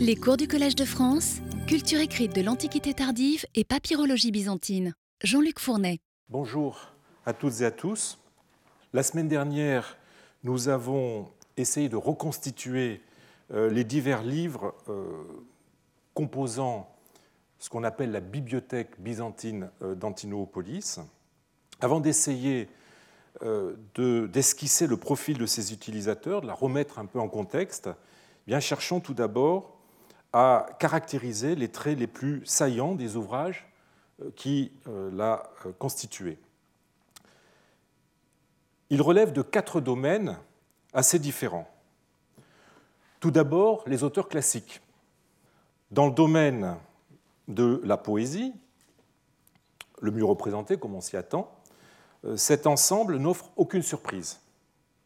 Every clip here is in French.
Les cours du Collège de France, culture écrite de l'Antiquité tardive et papyrologie byzantine. Jean-Luc Fournet. Bonjour à toutes et à tous. La semaine dernière, nous avons essayé de reconstituer euh, les divers livres euh, composant ce qu'on appelle la bibliothèque byzantine euh, d'Antinopolis. Avant d'essayer d'esquisser le profil de ces utilisateurs, de la remettre un peu en contexte, cherchons tout d'abord à caractériser les traits les plus saillants des ouvrages qui l'a constitué. Il relève de quatre domaines assez différents. Tout d'abord, les auteurs classiques. Dans le domaine de la poésie, le mieux représenté comme on s'y attend, euh, cet ensemble n'offre aucune surprise.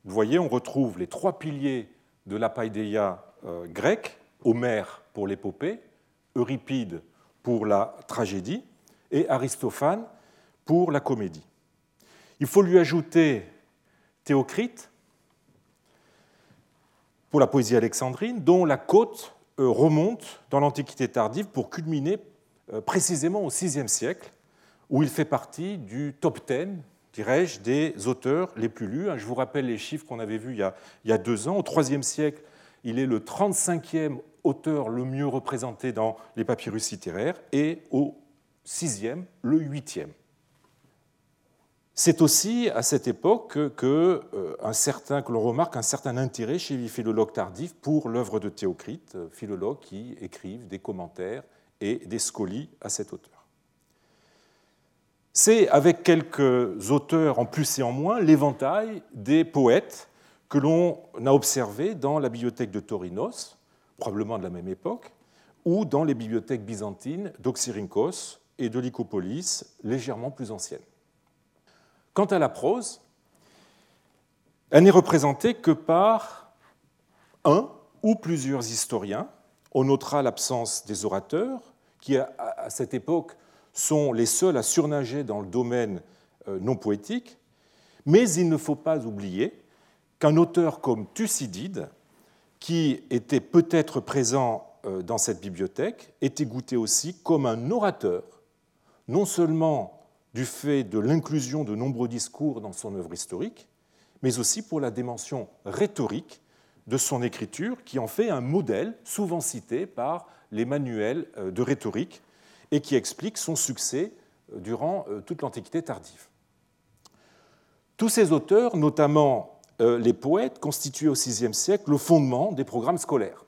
Vous voyez, on retrouve les trois piliers de la païdéia euh, Homère pour l'épopée, Euripide pour la tragédie et Aristophane pour la comédie. Il faut lui ajouter Théocrite pour la poésie alexandrine, dont la côte euh, remonte dans l'Antiquité tardive pour culminer euh, précisément au VIe siècle, où il fait partie du top 10, dirais-je, des auteurs les plus lus. Je vous rappelle les chiffres qu'on avait vus il y a deux ans. Au IIIe siècle, il est le 35e auteur le mieux représenté dans les papyrus littéraires, et au VIe, le 8e. C'est aussi à cette époque que, euh, que l'on remarque un certain intérêt chez les philologues tardifs pour l'œuvre de Théocrite, euh, philologues qui écrivent des commentaires et des scolies à cet auteur. C'est avec quelques auteurs en plus et en moins l'éventail des poètes que l'on a observé dans la bibliothèque de Torinos, probablement de la même époque, ou dans les bibliothèques byzantines d'Oxyrhynchos et de Lycopolis, légèrement plus anciennes. Quant à la prose, elle n'est représentée que par un ou plusieurs historiens. On notera l'absence des orateurs, qui à cette époque sont les seuls à surnager dans le domaine euh, non poétique, mais il ne faut pas oublier qu'un auteur comme Thucydide, qui était peut-être présent euh, dans cette bibliothèque, était goûté aussi comme un orateur, non seulement du fait de l'inclusion de nombreux discours dans son œuvre historique, mais aussi pour la dimension rhétorique de son écriture, qui en fait un modèle souvent cité par les manuels euh, de rhétorique et qui explique son succès euh, durant toute l'Antiquité tardive. Tous ces auteurs, notamment les poètes, constituaient au VIe siècle le fondement des programmes scolaires.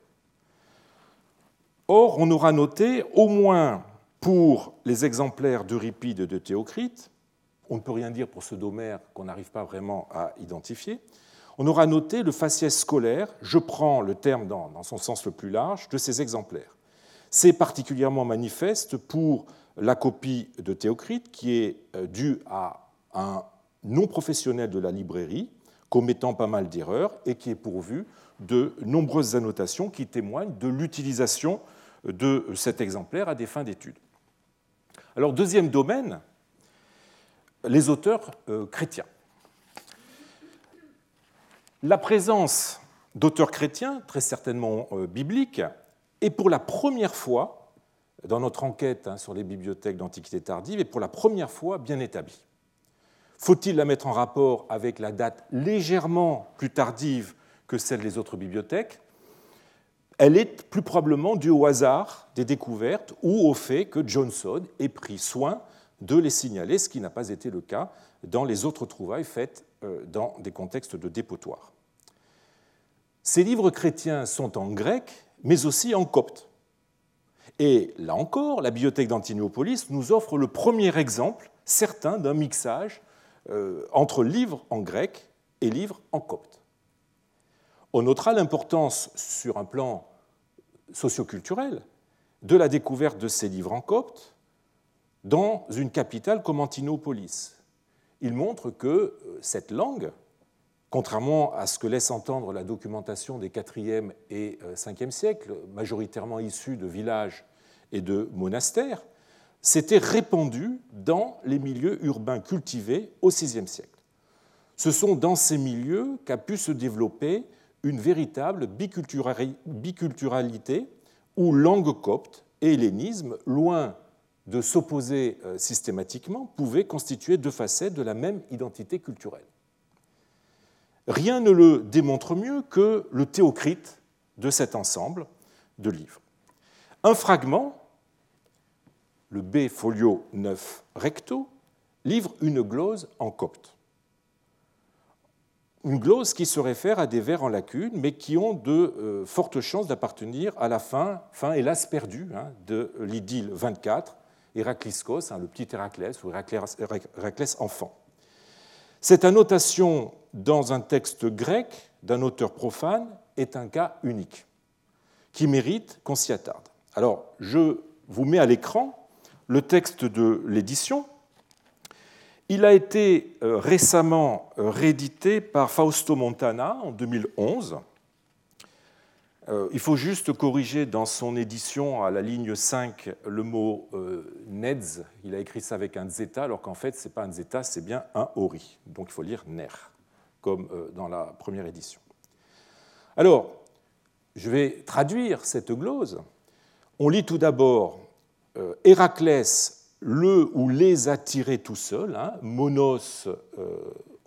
Or, on aura noté au moins pour les exemplaires d'Euripide et de Théocrite, on ne peut rien dire pour ceux d'Homère qu'on n'arrive pas vraiment à identifier, on aura noté le faciès scolaire, je prends le terme dans, dans son sens le plus large, de ces exemplaires. C'est particulièrement manifeste pour la copie de Théocrite qui est euh, due à un non-professionnel de la librairie commettant pas mal d'erreurs et qui est pourvu de nombreuses annotations qui témoignent de l'utilisation de cet exemplaire à des fins d'études. Alors, deuxième domaine, les auteurs euh, chrétiens. La présence d'auteurs chrétiens, très certainement euh, bibliques, est pour la première fois, dans notre enquête hein, sur les bibliothèques d'Antiquité tardive, et pour la première fois bien établie. Faut-il la mettre en rapport avec la date légèrement plus tardive que celle des autres bibliothèques? Elle est plus probablement due au hasard des découvertes ou au fait que Johnson ait pris soin de les signaler, ce qui n'a pas été le cas dans les autres trouvailles faites euh, dans des contextes de dépotoir. Ces livres chrétiens sont en grec, mais aussi en copte. Et là encore, la bibliothèque d'Antinopolis nous offre le premier exemple certain d'un mixage euh, entre livres en grec et livres en copte. On notera l'importance sur un plan socioculturel de la découverte de ces livres en copte dans une capitale comme Antinopolis. Il montre que euh, cette langue, contrairement à ce que laisse entendre la documentation des 4e et 5e euh, siècles, majoritairement issue de villages et de monastères, s'était répandue dans les milieux urbains cultivés au VIe siècle. Ce sont dans ces milieux qu'a pu se développer une véritable biculturalité où langue copte et hellénisme, loin de s'opposer euh, systématiquement, pouvaient constituer deux facettes de la même identité culturelle. Rien ne le démontre mieux que le théocrite de cet ensemble de livres. Un fragment, le B folio 9 recto, livre une glose en copte une glose qui se réfère à des vers en lacune, mais qui ont de euh, fortes chances d'appartenir à la fin, fin hélas perdue, hein, de l'idylle 24, Héracliskos, hein, le petit Héraclès ou Héraclès enfant. Cette annotation dans un texte grec d'un auteur profane est un cas unique qui mérite qu'on s'y attarde. Alors, je vous mets à l'écran le texte de l'édition il a été euh, récemment euh, réédité par Fausto Montana en 2011. Euh, il faut juste corriger dans son édition à la ligne 5 le mot NEDS. Il a écrit ça avec un zeta, alors qu'en fait, ce n'est pas un zeta, c'est bien un ori. Donc il faut lire NER, comme dans la première édition. Alors, je vais traduire cette glose. On lit tout d'abord Héraclès le ou les attirer tout seul, hein, monos euh,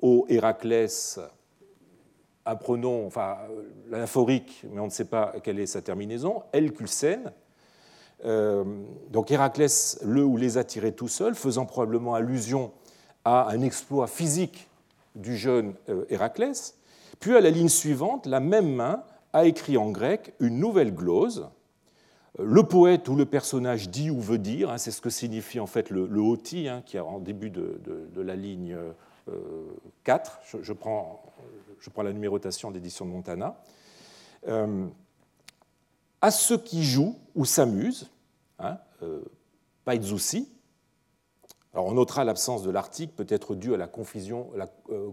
au Héraclès, un pronom, enfin l'anaphorique, mais on ne sait pas quelle est sa terminaison, El Euh, donc Héraclès, le ou les attirer tout seul, faisant probablement allusion à un exploit physique du jeune euh, Héraclès. Puis à la ligne suivante, la même main a écrit en grec une nouvelle glose le poète ou le personnage dit ou veut dire, hein, c'est ce que signifie en fait le, le hoti, hein, qui est en début de, la ligne 4. Euh, je, prends, la numérotation d'édition de Montana. Euh, à ceux qui jouent ou s'amusent, hein, euh, Alors on notera l'absence de l'article, peut-être due à la, la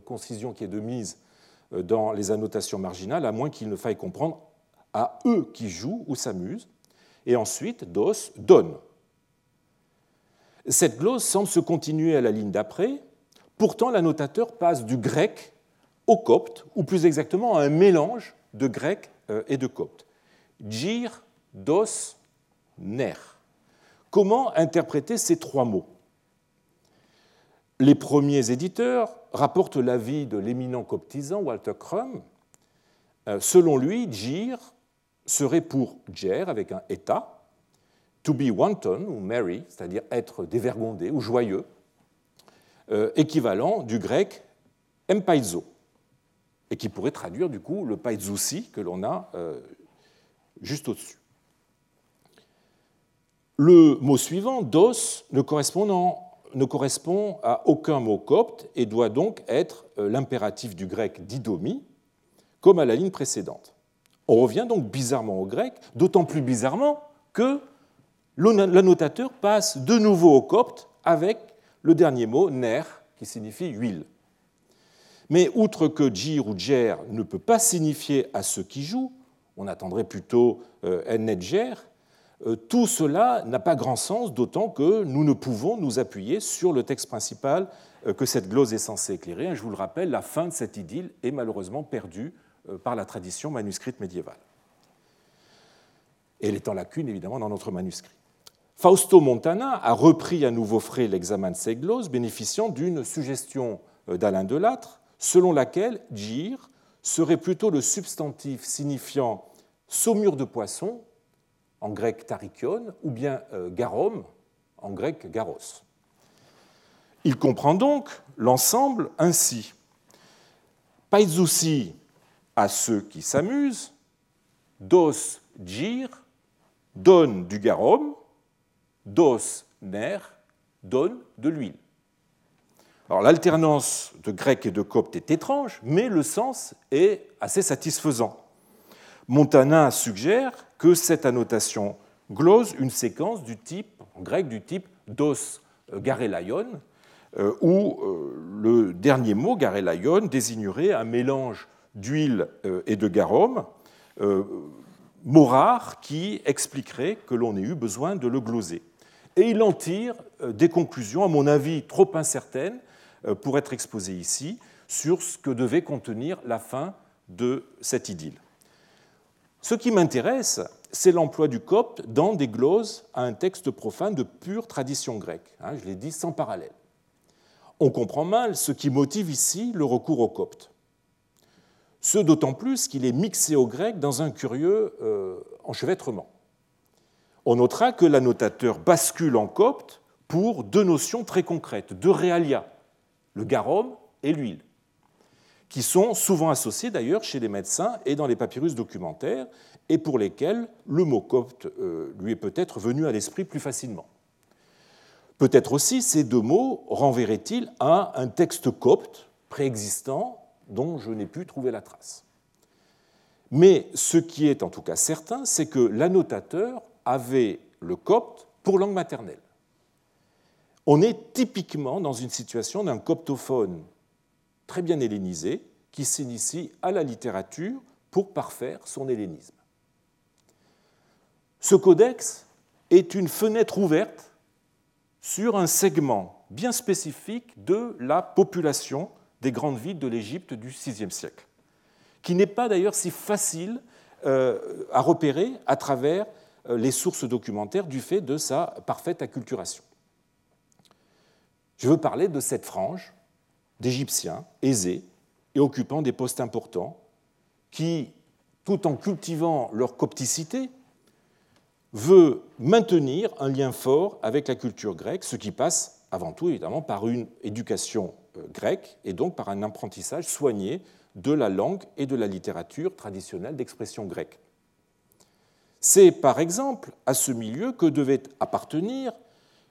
concision qui est de mise dans les annotations marginales, à moins qu'il ne faille comprendre à eux qui jouent ou s'amusent et ensuite dos donne. Cette glose semble se continuer à la ligne d'après, pourtant l'annotateur passe du grec au copte, ou plus exactement à un mélange de grec euh, et de copte. Gir, dos, ner. Comment interpréter ces trois mots? Les premiers éditeurs rapportent l'avis de l'éminent coptisant Walter Crum. Euh, selon lui, Gir serait pour Jer avec un eta, to be wanton ou merry, c'est-à-dire être dévergondé ou joyeux, euh, équivalent du grec empaizo, et qui pourrait traduire du coup le paizousi que l'on a euh, juste au-dessus. Le mot suivant, dos, ne correspond, ne correspond à aucun mot copte et doit donc être euh, l'impératif du grec didomi, comme à la ligne précédente. On revient donc bizarrement au grec, d'autant plus bizarrement que l'annotateur passe de nouveau au copte avec le dernier mot, ner, qui signifie huile. Mais outre que jir ou jer ne peut pas signifier à ceux qui jouent, on attendrait plutôt euh, ennedger, euh, tout cela n'a pas grand sens, d'autant que nous ne pouvons nous appuyer sur le texte principal euh, que cette glose est censée éclairer. Je vous le rappelle, la fin de cette idylle est malheureusement perdue euh, par la tradition manuscrite médiévale. Et elle est en lacune, évidemment, dans notre manuscrit. Fausto Montana a repris à nouveau frais l'examen de ces glosses, bénéficiant d'une suggestion euh, d'Alain Delattre, selon laquelle gir serait plutôt le substantif signifiant saumure de poisson, en grec tarikion, ou bien euh, garom, en grec garos. Il comprend donc l'ensemble ainsi. Paizousi à ceux qui s'amusent, dos gir, donne du garum, dos ner, donne de l'huile. Alors l'alternance de grec et de copte est étrange, mais le sens est assez satisfaisant. Montana suggère que cette annotation glose une séquence du type, en grec du type dos garelaion, euh, où euh, le dernier mot, garelaion, désignerait un mélange d'huile euh, et de garum, euh, mot rare qui expliquerait que l'on ait eu besoin de le gloser. Et il en tire euh, des conclusions, à mon avis trop incertaines pour être exposées ici, sur ce que devait contenir la fin de cette idylle. Ce qui m'intéresse, c'est l'emploi du copte dans des gloses à un texte profane de pure tradition grecque. Hein, je l'ai dit sans parallèle. On comprend mal ce qui motive ici le recours au copte. Ce d'autant plus qu'il est mixé au grec dans un curieux euh, enchevêtrement. On notera que l'annotateur bascule en copte pour deux notions très concrètes, deux réalia, le garum et l'huile, qui sont souvent associés d'ailleurs chez les médecins et dans les papyrus documentaires, et pour lesquels le mot copte euh, lui est peut-être venu à l'esprit plus facilement. Peut-être aussi ces deux mots renverraient-ils à un texte copte préexistant dont je n'ai pu trouver la trace. Mais ce qui est en tout cas certain, c'est que l'annotateur avait le copte pour langue maternelle. On est typiquement dans une situation d'un coptophone très bien hellénisé qui s'initie à la littérature pour parfaire son hellénisme. Ce codex est une fenêtre ouverte sur un segment bien spécifique de la population des grandes villes de l'Égypte du VIe siècle, qui n'est pas d'ailleurs si facile euh, à repérer à travers euh, les sources documentaires du fait de sa parfaite acculturation. Je veux parler de cette frange d'Égyptiens aisés et occupant des postes importants qui, tout en cultivant leur copticité, veut maintenir un lien fort avec la culture grecque, ce qui passe avant tout évidemment par une éducation grecque et donc par un apprentissage soigné de la langue et de la littérature traditionnelle d'expression grecque. C'est par exemple à ce milieu que devaient appartenir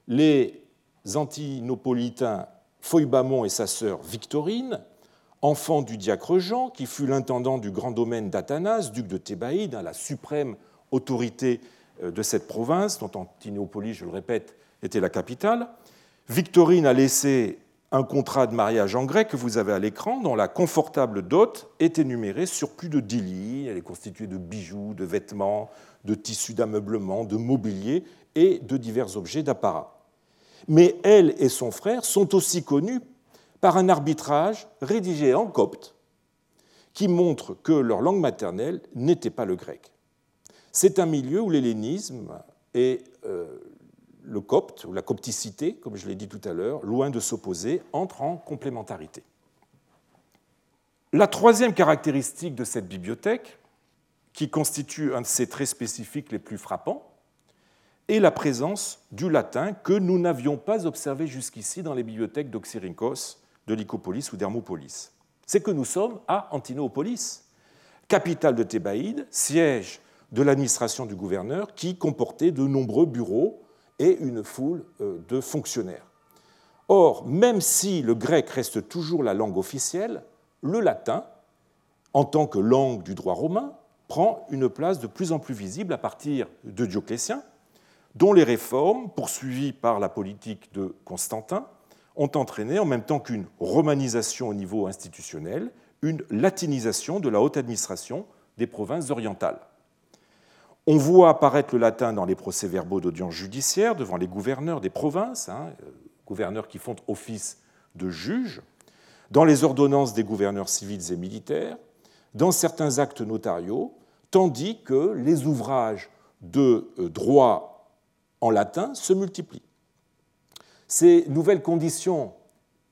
les antinopolitains Foibamon et sa sœur Victorine, enfant du diacre Jean, qui fut l'intendant du grand domaine d'Athanas, duc de Thébaïde, la suprême autorité euh, de cette province, dont Antinopolis, je le répète, était la capitale. Victorine a laissé un contrat de mariage en grec que vous avez à l'écran, dont la confortable dot est énumérée sur plus de dix lignes. Elle est constituée de bijoux, de vêtements, de tissus d'ameublement, de mobilier et de divers objets d'apparat. Mais elle et son frère sont aussi connus par un arbitrage rédigé en copte qui montre que leur langue maternelle n'était pas le grec. C'est un milieu où l'hellénisme et euh, le copte, ou la copticité, comme je l'ai dit tout à l'heure, loin de s'opposer, entrent en complémentarité. La troisième caractéristique de cette bibliothèque, qui constitue un de ses traits spécifiques les plus frappants, est la présence du latin que nous n'avions pas observé jusqu'ici dans les bibliothèques d'Oxyrhynchos, de Lycopolis ou d'Hermopolis. C'est que nous sommes à Antinopolis, capitale de Thébaïde, siège de l'administration du gouverneur qui comportait de nombreux bureaux et une foule euh, de fonctionnaires. Or, même si le grec reste toujours la langue officielle, le latin, en tant que langue du droit romain, prend une place de plus en plus visible à partir de Dioclétien, dont les réformes, poursuivies par la politique de Constantin, ont entraîné, en même temps qu'une romanisation au niveau institutionnel, une latinisation de la haute administration des provinces orientales. On voit apparaître le latin dans les procès-verbaux d'audience judiciaire devant les gouverneurs des provinces, hein, euh, gouverneurs qui font office de juges, dans les ordonnances des gouverneurs civils et militaires, dans certains actes notariaux, tandis que les ouvrages de euh, droit en latin se multiplient. Ces nouvelles conditions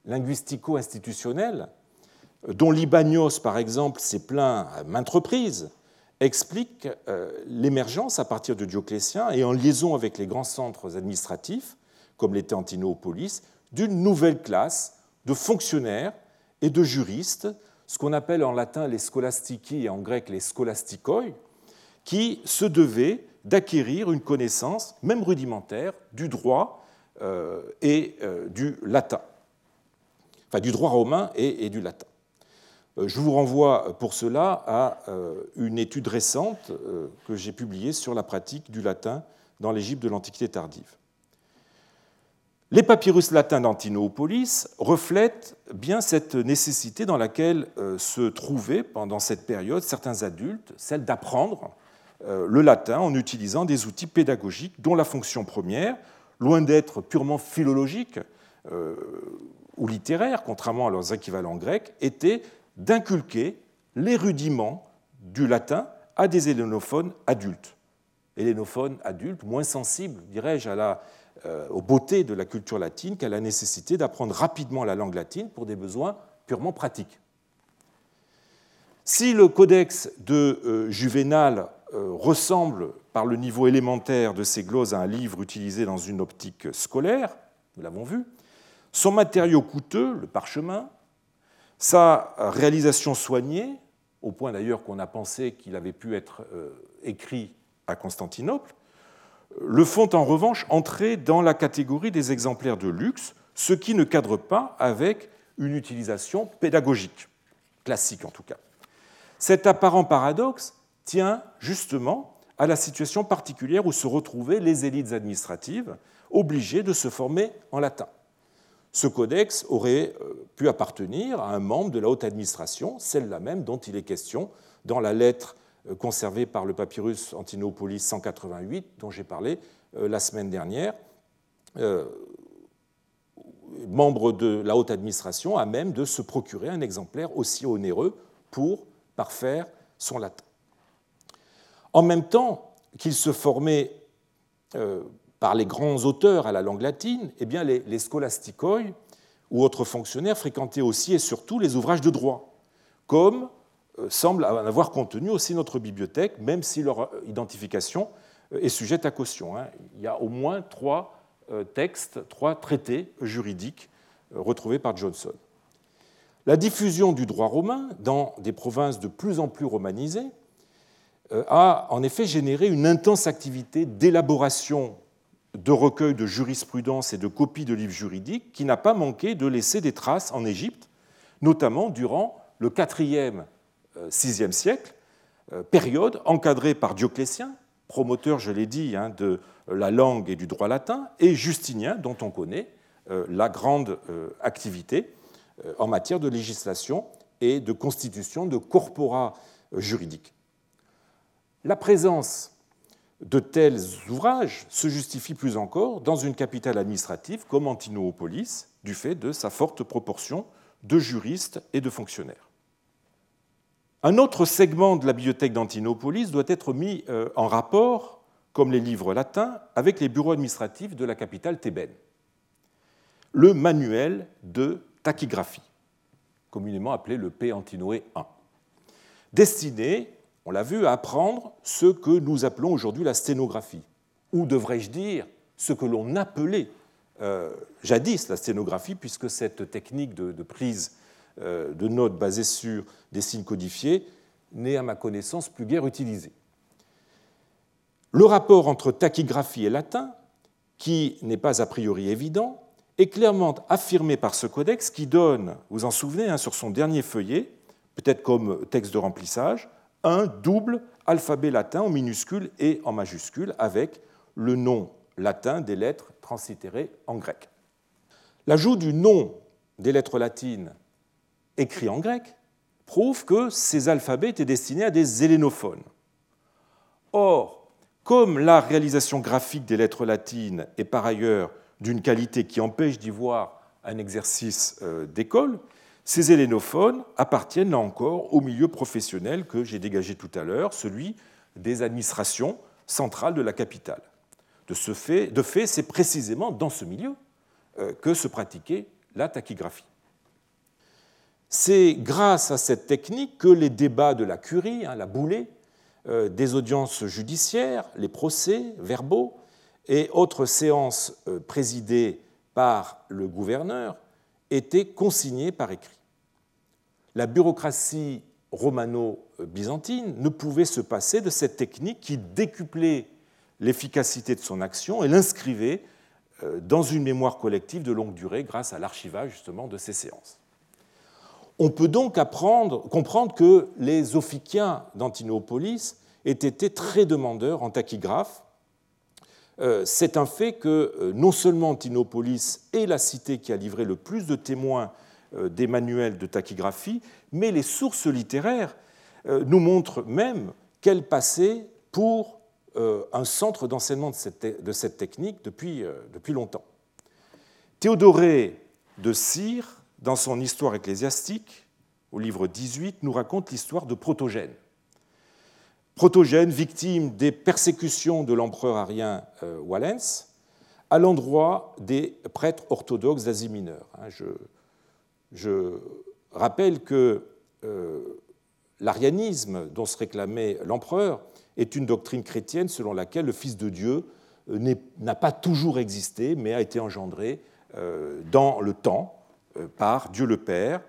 linguistico-institutionnelles, dont Libanios, par exemple, s'est plaint à maintes reprises, explique euh, l'émergence à partir de Dioclétien et en liaison avec les grands centres administratifs, comme l'était Antinopolis, d'une nouvelle classe de fonctionnaires et de juristes, ce qu'on appelle en latin les scholastici et en grec les scholastikoi, qui se devaient d'acquérir une connaissance, même rudimentaire, du droit euh, et euh, du latin, enfin du droit romain et du latin. Euh, je vous renvoie pour cela à euh, une étude récente euh, que j'ai publiée sur la pratique du latin dans l'Égypte de l'Antiquité tardive. Les papyrus latins d'Antinopolis reflètent bien cette nécessité dans laquelle se trouvaient pendant cette période certains adultes, celle d'apprendre le latin en utilisant des outils pédagogiques dont la fonction première, loin d'être purement philologique ou littéraire, contrairement à leurs équivalents grecs, était d'inculquer les rudiments du latin à des hellénophones adultes. hellénophone adulte, moins sensible, dirais-je, euh, aux beautés de la culture latine qu'à la nécessité d'apprendre rapidement la langue latine pour des besoins purement pratiques. Si le codex de euh, Juvénal euh, ressemble par le niveau élémentaire de ses glosses à un livre utilisé dans une optique scolaire, nous l'avons vu, son matériau coûteux, le parchemin, sa réalisation soignée, au point d'ailleurs qu'on a pensé qu'il avait pu être écrit à Constantinople, le font en revanche entrer dans la catégorie des exemplaires de luxe, ce qui ne cadre pas avec une utilisation pédagogique, classique en tout cas. Cet apparent paradoxe tient justement à la situation particulière où se retrouvaient les élites administratives obligées de se former en latin. Ce codex aurait euh, pu appartenir à un membre de la haute administration, celle-là même dont il est question dans la lettre euh, conservé par le papyrus Antinopolis 188, dont j'ai parlé euh, la semaine dernière, membre de la haute administration, à même de se procurer un exemplaire aussi onéreux pour parfaire son latin. En même temps qu'il se formait par les grands auteurs à la langue latine, eh bien les, les ou autres fonctionnaires fréquentaient aussi et surtout les ouvrages de droit, comme euh, semblent avoir contenu aussi notre bibliothèque, même si leur euh, identification euh, est sujette à caution. Hein. Il y a au moins trois textes, trois traités juridiques retrouvés par Johnson. La diffusion du droit romain dans des provinces de plus en plus romanisées a en effet généré une intense activité d'élaboration de recueils de jurisprudence et de copies de livres juridiques qui n'a pas manqué de laisser des traces en Égypte, notamment durant le quatrième VIe siècle, euh, période encadrée par Dioclétien, promoteur, je l'ai dit, hein, de la langue et du droit latin, et Justinien, dont on connaît euh, la grande euh, activité en matière de législation et de constitution de corpora juridiques. La présence de tels ouvrages se justifie plus encore dans une capitale administrative comme Antinoopolis, du fait de sa forte proportion de juristes et de fonctionnaires. Un autre segment de la bibliothèque d'Antinopolis doit être mis euh, en rapport, comme les livres latins, avec les bureaux administratifs de la capitale thébaine. Le manuel de tachygraphie, communément appelé le P. Antinoé I, destiné, on l'a vu, apprendre ce que nous appelons aujourd'hui la sténographie, ou devrais-je dire ce que l'on appelait euh, jadis la sténographie, puisque cette technique de prise euh, de notes basées sur des signes codifiés n'est, à ma connaissance, plus guère utilisé. Le rapport entre tachygraphie et latin, qui n'est pas a priori évident, est clairement affirmé par ce codex qui donne, vous en souvenez, hein, sur son dernier feuillet, peut-être comme texte de remplissage, un double alphabet latin en minuscule et en majuscule avec le nom latin des lettres translittérées en grec. L'ajout du nom des lettres latines écrit en grec, prouve que ces alphabets étaient destinés à des hellénophones. Or, comme la réalisation graphique des lettres latines est par ailleurs d'une qualité qui empêche d'y voir un exercice euh, d'école, ces hellénophones appartiennent là encore au milieu professionnel que j'ai dégagé tout à l'heure, celui des administrations centrales de la capitale. De, fait, c'est précisément dans ce milieu euh, que se pratiquait la tachygraphie. C'est grâce à cette technique que les débats de la curie, hein, la boulée, euh, des audiences judiciaires, les procès verbaux et autres séances euh, présidées par le gouverneur étaient consignés par écrit. La bureaucratie romano-byzantine ne pouvait se passer de cette technique qui décuplait l'efficacité de son action et l'inscrivait euh, dans une mémoire collective de longue durée grâce à l'archivage justement de ces séances. On peut donc comprendre que les Ophikiens d'Antinopolis aient été très demandeurs en tachygraphe. Euh, c'est un fait que euh, non seulement Antinopolis est la cité qui a livré le plus de témoins euh, des manuels de tachygraphie, mais les sources littéraires nous montrent même qu'elle passait pour un centre d'enseignement de cette technique depuis longtemps. Théodoré de Cire dans son Histoire ecclésiastique, au livre 18, nous raconte l'histoire de Protogène. Protogène, victime des persécutions de l'empereur arien euh, Wallens, à l'endroit des prêtres orthodoxes d'Asie mineure. Hein, je, rappelle que euh, l'arianisme dont se réclamait l'empereur est une doctrine chrétienne selon laquelle le Fils de Dieu euh, n'a pas toujours existé, mais a été engendré dans le temps par Dieu le Père.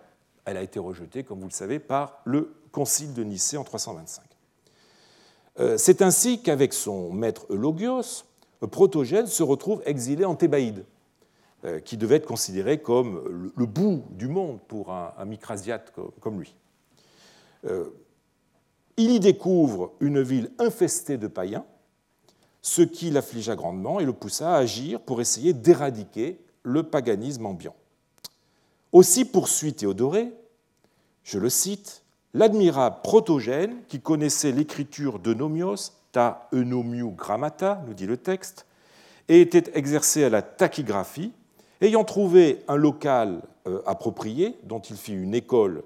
Elle a été rejetée, comme vous le savez, par le Concile de Nicée en 325. Euh, c'est ainsi qu'avec son maître Eulogios, Protogène se retrouve exilé en Thébaïde, euh, qui devait être considéré comme le bout du monde pour un, micrasiate comme lui. Euh, il y découvre une ville infestée de païens, ce qui l'affligea grandement et le poussa à agir pour essayer d'éradiquer le paganisme ambiant. Aussi poursuit Théodoré, je le cite, l'admirable Protogène, qui connaissait l'écriture de Nomios, ta eunomiu grammata, nous dit le texte, et était exercé à la tachygraphie, ayant trouvé un local euh, approprié, dont il fit une école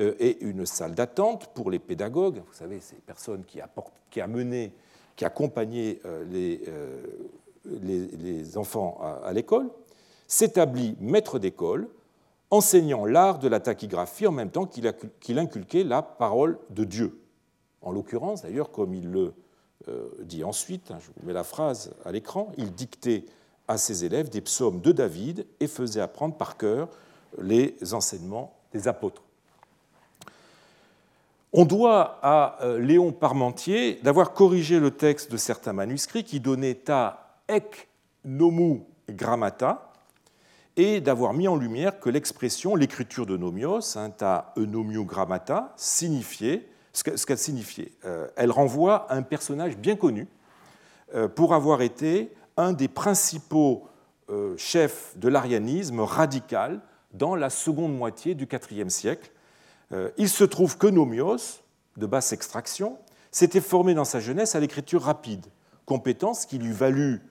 euh, et une salle d'attente pour les pédagogues, vous savez, ces personnes qui, apportent, qui amenaient, qui accompagnaient euh, les, enfants à l'école, s'établit maître d'école, enseignant l'art de la tachygraphie en même temps qu'il inculquait la parole de Dieu. En l'occurrence, d'ailleurs, comme il le euh, dit ensuite, hein, je vous mets la phrase à l'écran, il dictait à ses élèves des psaumes de David et faisait apprendre par cœur les enseignements des apôtres. On doit à euh, Léon Parmentier d'avoir corrigé le texte de certains manuscrits qui donnaient ta ek nomu grammata, et d'avoir mis en lumière que l'expression, l'écriture de nomios, hein, ta grammata, signifiait ce qu'elle signifiait. Euh, elle renvoie à un personnage bien connu euh, pour avoir été un des principaux euh, chefs de l'arianisme radical dans la seconde moitié du IVe siècle. Il se trouve que Nomios, de basse extraction, s'était formé dans sa jeunesse à l'écriture rapide, compétence qui lui valut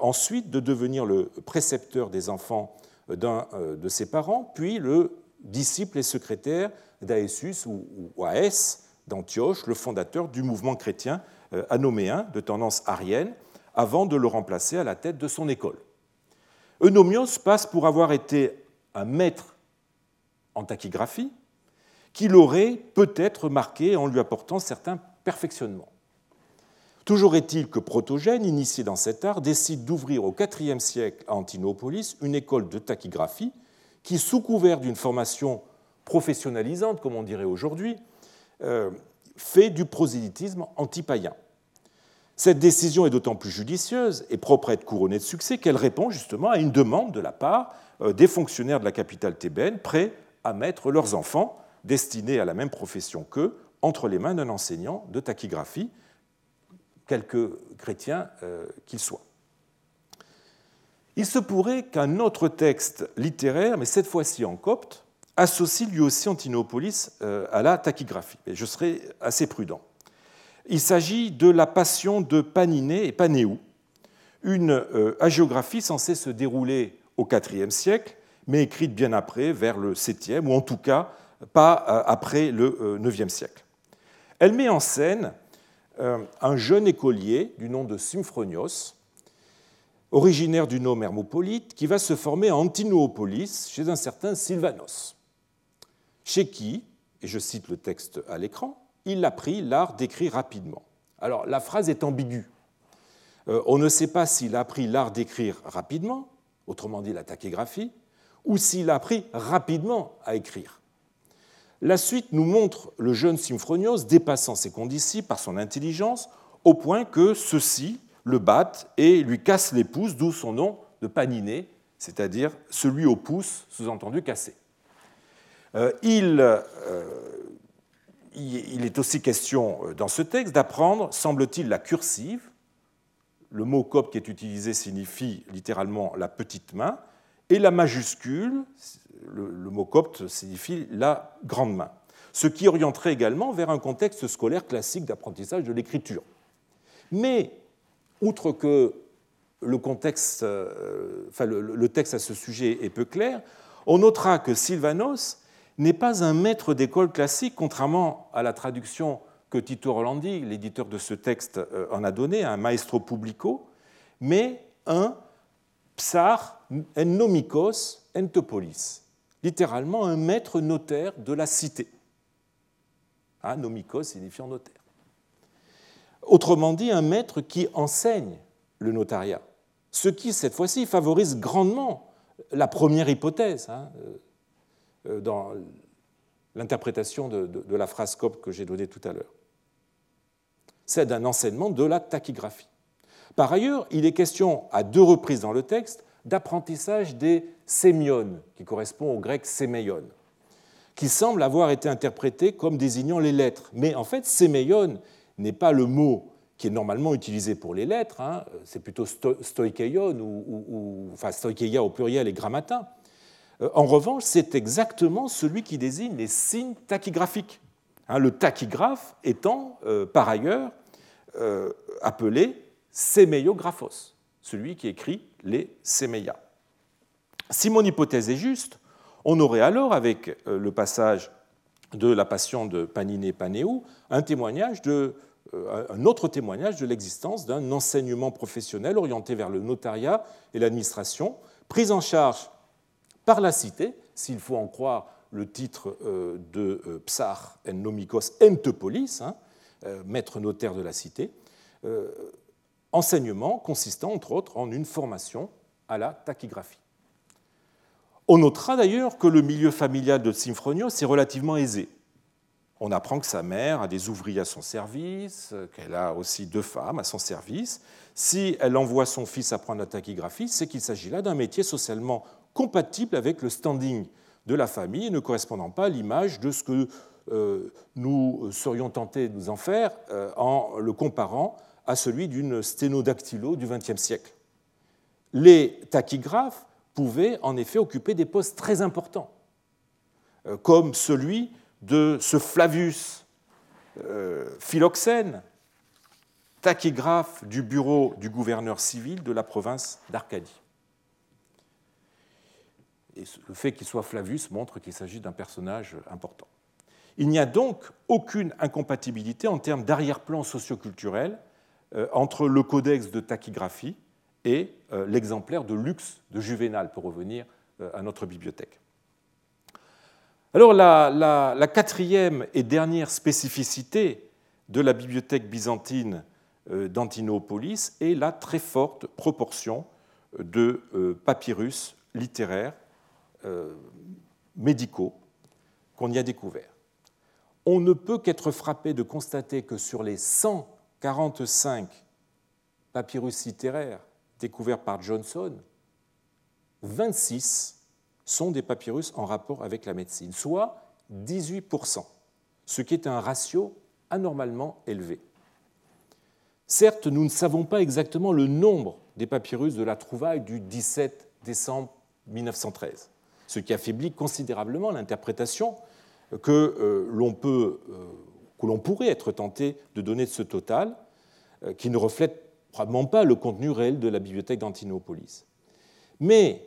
ensuite de devenir le précepteur des enfants d'un euh, de ses parents, puis le disciple et secrétaire d'Aesus ou Aès d'Antioche, le fondateur du mouvement chrétien euh, anoméen de tendance arienne, avant de le remplacer à la tête de son école. Eunomios passe pour avoir été un maître en tachygraphie qui l'aurait peut-être marqué en lui apportant certains perfectionnements. Toujours est-il que Protogène, initié dans cet art, décide d'ouvrir au IVe siècle à Antinopolis une école de tachygraphie qui, sous couvert d'une formation professionnalisante, comme on dirait aujourd'hui, euh, fait du prosélytisme antipaïen. Cette décision est d'autant plus judicieuse et propre à être couronnée de succès qu'elle répond justement à une demande de la part euh, des fonctionnaires de la capitale thébaine prêts à mettre leurs enfants, destinés à la même profession qu'eux, entre les mains d'un enseignant de tachygraphie, quelque chrétien euh, qu'il soit. Il se pourrait qu'un autre texte littéraire, mais cette fois-ci en copte, associe lui aussi Antinopolis euh, à la tachygraphie. Je serai assez prudent. Il s'agit de la passion de Paniné et Panéou, une euh, hagiographie censée se dérouler au IVe siècle, mais écrite bien après, vers le 7e, ou en tout cas pas après le IXe siècle. Elle met en scène euh, un jeune écolier du nom de Symphonios, originaire du nom hermopolite, qui va se former à Antinoopolis chez un certain Sylvanos, chez qui, et je cite le texte à l'écran, il apprit l'art d'écrire rapidement. Alors la phrase est ambiguë. Euh, on ne sait pas s'il a appris l'art d'écrire rapidement, autrement dit la tachygraphie, ou s'il a appris rapidement à écrire. La suite nous montre le jeune Symphonios dépassant ses condisciples par son intelligence, au point que ceux-ci le battent et lui cassent les pouces, d'où son nom de paniné, c'est-à-dire celui au pouce, sous-entendu cassé. Euh, euh, il, est aussi question euh, dans ce texte d'apprendre, semble-t-il, la cursive. Le mot copte qui est utilisé signifie littéralement la petite main, et la majuscule, le, mot copte signifie la grande main, ce qui orienterait également vers un contexte scolaire classique d'apprentissage de l'écriture. Mais, outre que euh, le, texte à ce sujet est peu clair, on notera que Sylvanos n'est pas un maître d'école classique, contrairement à la traduction que Tito Rolandi, l'éditeur de ce texte, euh, en a donné, un maestro publico, mais un psar en nomikos entopolis, littéralement un maître notaire de la cité. Hein, nomikos signifiant notaire. Autrement dit, un maître qui enseigne le notariat, ce qui, cette fois-ci, favorise grandement la première hypothèse hein, euh, euh, dans l'interprétation de, de, la phrase COP que j'ai donnée tout à l'heure. C'est d'un enseignement de la tachygraphie. Par ailleurs, il est question à deux reprises dans le texte d'apprentissage des sémiones, qui correspond au grec séméion, qui semble avoir été interprété comme désignant les lettres. Mais en fait, séméion n'est pas le mot qui est normalement utilisé pour les lettres, hein. c'est plutôt stoikeion ou, enfin stoikeia au pluriel et grammatin. Euh, en revanche, c'est exactement celui qui désigne les signes tachygraphiques. Hein, le tachygraphe étant euh, par ailleurs euh, appelé sémeiographos, celui qui écrit les sémeia. Si mon hypothèse est juste, on aurait alors, avec le passage de la passion de Paniné Panéou, un témoignage de euh, un autre témoignage de l'existence d'un enseignement professionnel orienté vers le notariat et l'administration, pris en charge par la cité, s'il faut en croire le titre euh, de euh, Psar en nomikos entepolis, hein, maître notaire de la cité, enseignement consistant entre autres en une formation à la tachygraphie. On notera d'ailleurs que le milieu familial de Symphonios est relativement aisé. On apprend que sa mère a des ouvriers à son service, qu'elle a aussi deux femmes à son service. Si elle envoie son fils apprendre la tachygraphie, c'est qu'il s'agit là d'un métier socialement compatible avec le standing de la famille et ne correspondant pas à l'image de ce que euh, nous serions tentés de nous en faire euh, en le comparant à celui d'une sténodactylo du XXe siècle. Les tachygraphes pouvaient en effet occuper des postes très importants, euh, comme celui de ce Flavius euh, Philoxène, tachygraphe du bureau du gouverneur civil de la province d'Arcadie. Et le fait qu'il soit Flavius montre qu'il s'agit d'un personnage important. Il n'y a donc aucune incompatibilité en termes d'arrière-plan socioculturel entre le codex de tachygraphie et euh, l'exemplaire de luxe de Juvénal, pour revenir à notre bibliothèque. Alors la, quatrième et dernière spécificité de la bibliothèque byzantine euh, d'Antinopolis est la très forte proportion de euh, papyrus littéraires euh, médicaux qu'on y a découverts. On ne peut qu'être frappé de constater que sur les 145 papyrus littéraires découverts par Johnson, 26 sont des papyrus en rapport avec la médecine, soit 18%, ce qui est un ratio anormalement élevé. Certes, nous ne savons pas exactement le nombre des papyrus de la trouvaille du 17 décembre 1913, ce qui affaiblit considérablement l'interprétation que euh, l'on peut, euh, que l'on pourrait être tenté de donner de ce total, euh, qui ne reflète probablement pas le contenu réel de la bibliothèque d'Antinopolis. Mais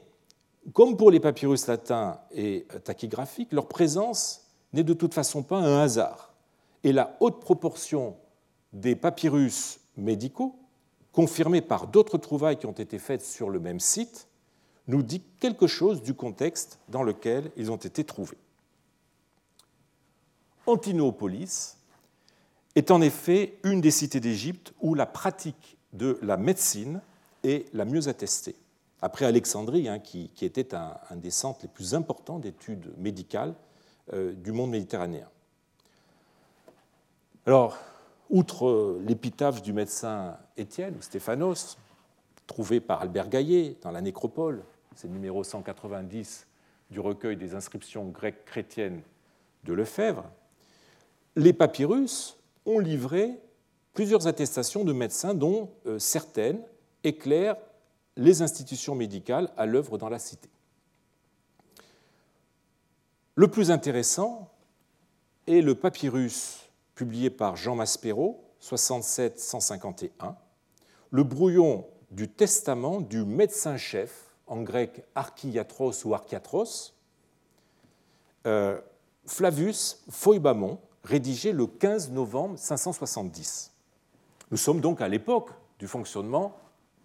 comme pour les papyrus latins et tachygraphiques, leur présence n'est de toute façon pas un hasard. Et la haute proportion des papyrus médicaux, confirmés par d'autres trouvailles qui ont été faites sur le même site, nous dit quelque chose du contexte dans lequel ils ont été trouvés. Antinopolis est en effet une des cités d'Égypte où la pratique de la médecine est la mieux attestée après Alexandrie, hein, qui, était un, des centres les plus importants d'études médicales euh, du monde méditerranéen. Alors, outre euh, l'épitaphe du médecin Étienne ou Stéphanos, trouvé par Albert Gaillet dans la Nécropole, c'est le numéro 190 du recueil des inscriptions grecques chrétiennes de Lefebvre, les papyrus ont livré plusieurs attestations de médecins dont euh, certaines éclairent les institutions médicales à l'œuvre dans la cité. Le plus intéressant est le papyrus publié par Jean Maspero, 67-151, le brouillon du testament du médecin-chef, en grec archiatros ou archiatros, euh, Flavius Phoibamon, rédigé le 15 novembre 570. Nous sommes donc à l'époque du fonctionnement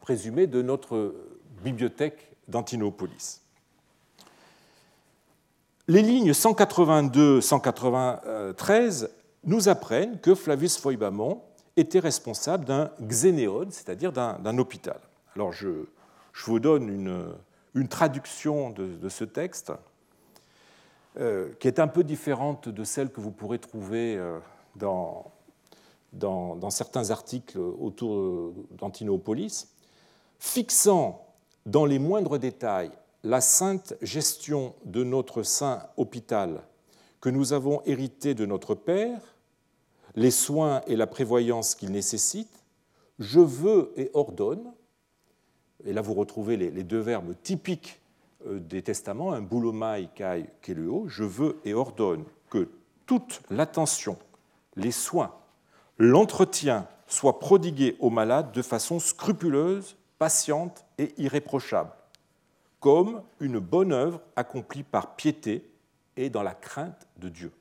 présumé de notre bibliothèque d'Antinopolis. Les lignes 182-193 nous apprennent que Flavius Foibamon était responsable d'un xénéon, c'est-à-dire d'un hôpital. Alors je, vous donne une, traduction de, ce texte qui est un peu différente de celle que vous pourrez trouver euh, dans, certains articles autour d'Antinopolis, fixant dans les moindres détails la sainte gestion de notre saint hôpital que nous avons hérité de notre Père, les soins et la prévoyance qu'il nécessite, je veux et ordonne, et là vous retrouvez les, deux verbes typiques euh, des testaments, un boulomai kai keleo, je veux et ordonne que toute l'attention, les soins, l'entretien soient prodigués aux malades de façon scrupuleuse, patiente et irréprochable, comme une bonne œuvre accomplie par piété et dans la crainte de Dieu.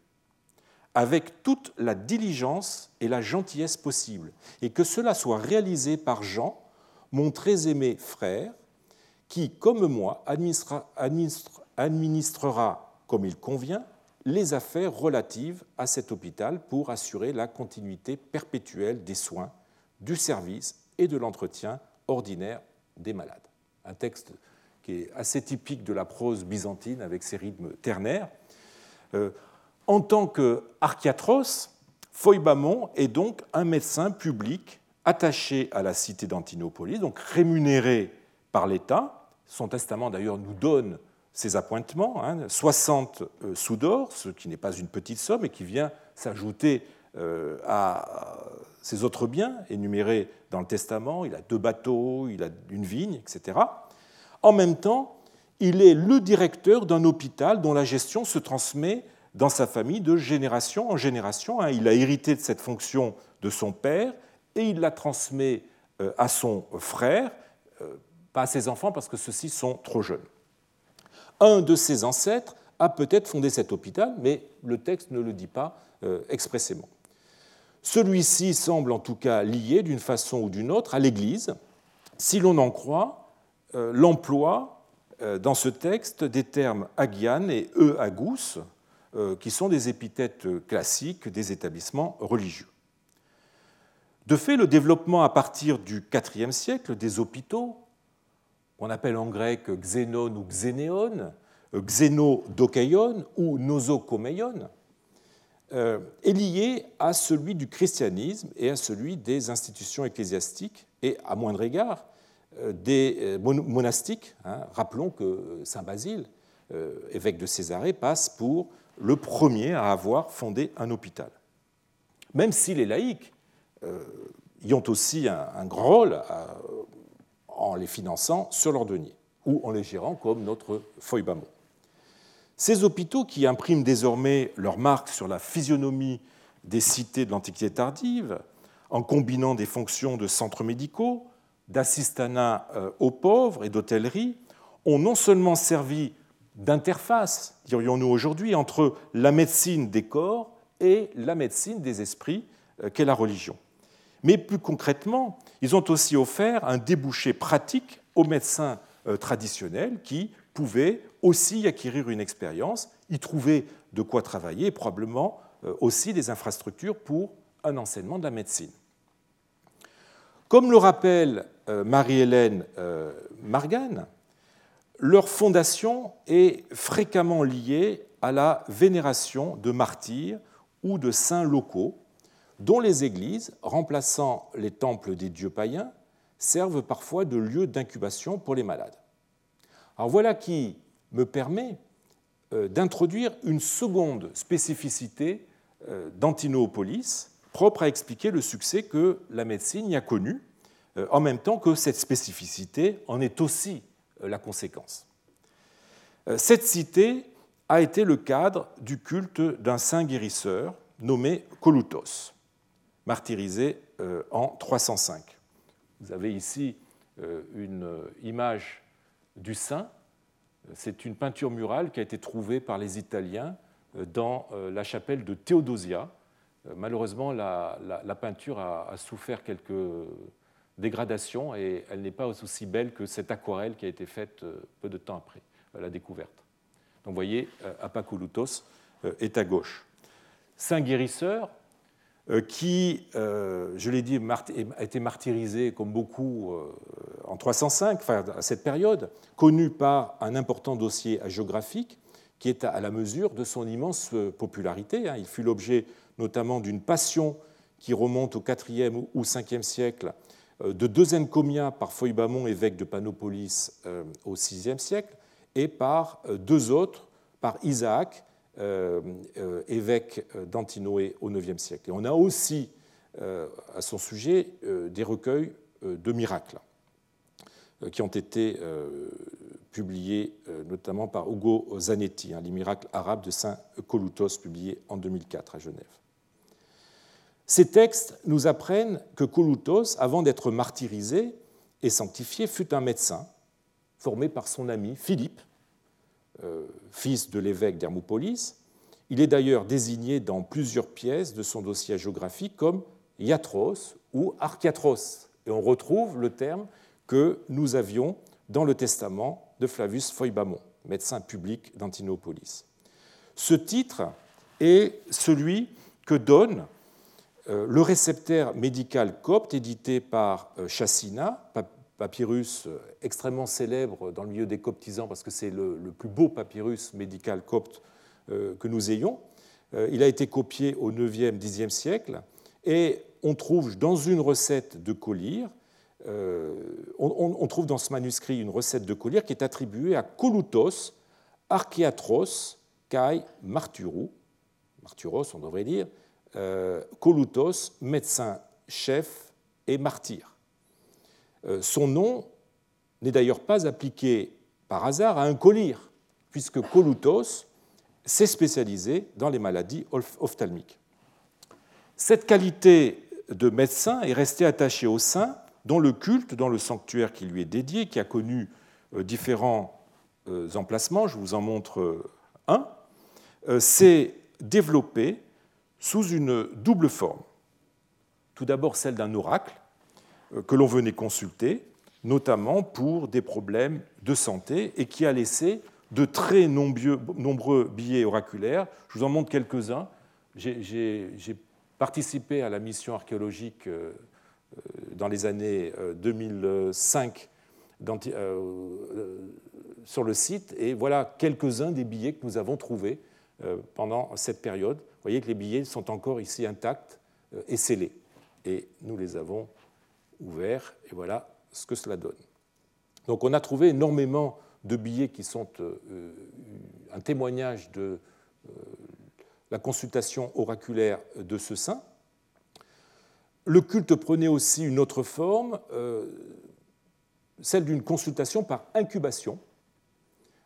Avec toute la diligence et la gentillesse possible, et que cela soit réalisé par Jean, mon très aimé frère, qui, comme moi, administrera, comme il convient, les affaires relatives à cet hôpital pour assurer la continuité perpétuelle des soins, du service et de l'entretien ordinaire des malades. Un texte qui est assez typique de la prose byzantine avec ses rythmes ternaires. Euh, en tant qu'archiatros, Foibamon est donc un médecin public attaché à la cité d'Antinopolis, donc rémunéré par l'État. Son testament d'ailleurs nous donne ses appointements, 60 hein, euh, sous d'or, ce qui n'est pas une petite somme et qui vient s'ajouter euh, à ses autres biens énumérés dans le testament. Il a deux bateaux, il a une vigne, etc. En même temps, il est le directeur d'un hôpital dont la gestion se transmet dans sa famille de génération en génération. Hein. Il a hérité de cette fonction de son père et il la transmet euh, à son frère, pas à ses enfants parce que ceux-ci sont trop jeunes. Un de ses ancêtres a peut-être fondé cet hôpital, mais le texte ne le dit pas euh, expressément. Celui-ci semble en tout cas lié d'une façon ou d'une autre à l'Église, si l'on en croit l'emploi dans ce texte des termes agian et e agus, euh, qui sont des épithètes classiques des établissements religieux. De fait, le développement à partir du IVe siècle des hôpitaux, qu'on appelle en grec xénon ou xénéon, xénodokeion ou nosokomeion, euh, est lié à celui du christianisme et à celui des institutions ecclésiastiques et, à moindre égard, euh, des monastiques. Hein. Rappelons que Saint Basile, évêque de Césarée, passe pour le premier à avoir fondé un hôpital. Même si les laïcs euh, y ont aussi un, grand rôle euh, en les finançant sur leur denier ou en les gérant comme notre Foibamo. Ces hôpitaux qui impriment désormais leur marque sur la physionomie des cités de l'Antiquité tardive, en combinant des fonctions de centres médicaux, d'assistanat euh, aux pauvres et d'hôtellerie, ont non seulement servi d'interface, dirions-nous aujourd'hui, entre la médecine des corps et la médecine des esprits euh, qu'est la religion. Mais plus concrètement, ils ont aussi offert un débouché pratique aux médecins euh, traditionnels qui pouvaient aussi acquérir une expérience, y trouver de quoi travailler et probablement euh, aussi des infrastructures pour un enseignement de la médecine. Comme le rappelle Marie-Hélène Margan, leur fondation est fréquemment liée à la vénération de martyrs ou de saints locaux, dont les églises, remplaçant les temples des dieux païens, servent parfois de lieu d'incubation pour les malades. Alors voilà qui me permet euh, d'introduire une seconde spécificité euh, d'Antinopolis, propre à expliquer le succès que la médecine y a connu, euh, en même temps que cette spécificité en est aussi la conséquence. Cette cité a été le cadre du culte d'un saint guérisseur nommé Kolutos, martyrisé euh, en 305. Vous avez ici une image du saint. C'est une peinture murale qui a été trouvée par les Italiens dans la chapelle de Théodosia, malheureusement, la, peinture a, souffert quelques dégradations et elle n'est pas aussi belle que cette aquarelle qui a été faite peu de temps après la découverte. Donc vous voyez, Apakouloutos est à gauche. Saint guérisseur, euh, qui, euh, je l'ai dit, a été martyrisé comme beaucoup euh, en 305, enfin, à cette période, connu par un important dossier géographique qui est à la mesure de son immense popularité. Hein. Il fut l'objet notamment d'une passion qui remonte au IVe ou Ve siècle de deux encomiats par Foybamon, évêque de Panopolis, au VIe siècle, et par deux autres, par Isaac, euh, euh, évêque d'Antinoé au IXe siècle. On a aussi euh, à son sujet des recueils de miracles qui ont été publiés notamment par Hugo Zanetti, hein, les miracles arabes de Saint Colutos, publiés en 2004 à Genève. Ces textes nous apprennent que Colutos, avant d'être martyrisé et sanctifié, fut un médecin formé par son ami Philippe, euh, fils de l'évêque d'Hermopolis. Il est d'ailleurs désigné dans plusieurs pièces de son dossier géographique comme Iatros ou Archiatros. Et on retrouve le terme que nous avions dans le testament de Flavius Foibamon, médecin public d'Antinopolis. Ce titre est celui que donne euh, le réceptaire médical copte édité par euh, Chassina, papyrus euh, extrêmement célèbre dans le milieu des coptisans parce que c'est le, plus beau papyrus médical copte euh, que nous ayons. Euh, il a été copié au 9e, 10e siècle et on trouve dans une recette de collyre, on, trouve dans ce manuscrit une recette de collyre qui est attribuée à Colutos, Archiatros, Kai Marturou, Marturos on devrait dire, Colutos, médecin chef et martyr. Euh, son nom n'est d'ailleurs pas appliqué par hasard à un collyre, puisque Colutos s'est spécialisé dans les maladies ophtalmiques. Cette qualité de médecin est restée attachée au saint, dont le culte dans le sanctuaire qui lui est dédié, qui a connu euh, différents euh, emplacements, je vous en montre un, s'est développé sous une double forme. Tout d'abord celle d'un oracle, que l'on venait consulter, notamment pour des problèmes de santé, et qui a laissé de très nombreux billets oraculaires. Je vous en montre quelques-uns. J'ai participé à la mission archéologique euh, euh, dans les années 2005 sur le site, et voilà quelques-uns des billets que nous avons trouvés pendant cette période. Vous voyez que les billets sont encore ici intacts et scellés, et nous les avons ouvert, et voilà ce que cela donne. Donc on a trouvé énormément de billets qui sont euh, un témoignage de euh, la consultation oraculaire de ce saint. Le culte prenait aussi une autre forme, euh, celle d'une consultation par incubation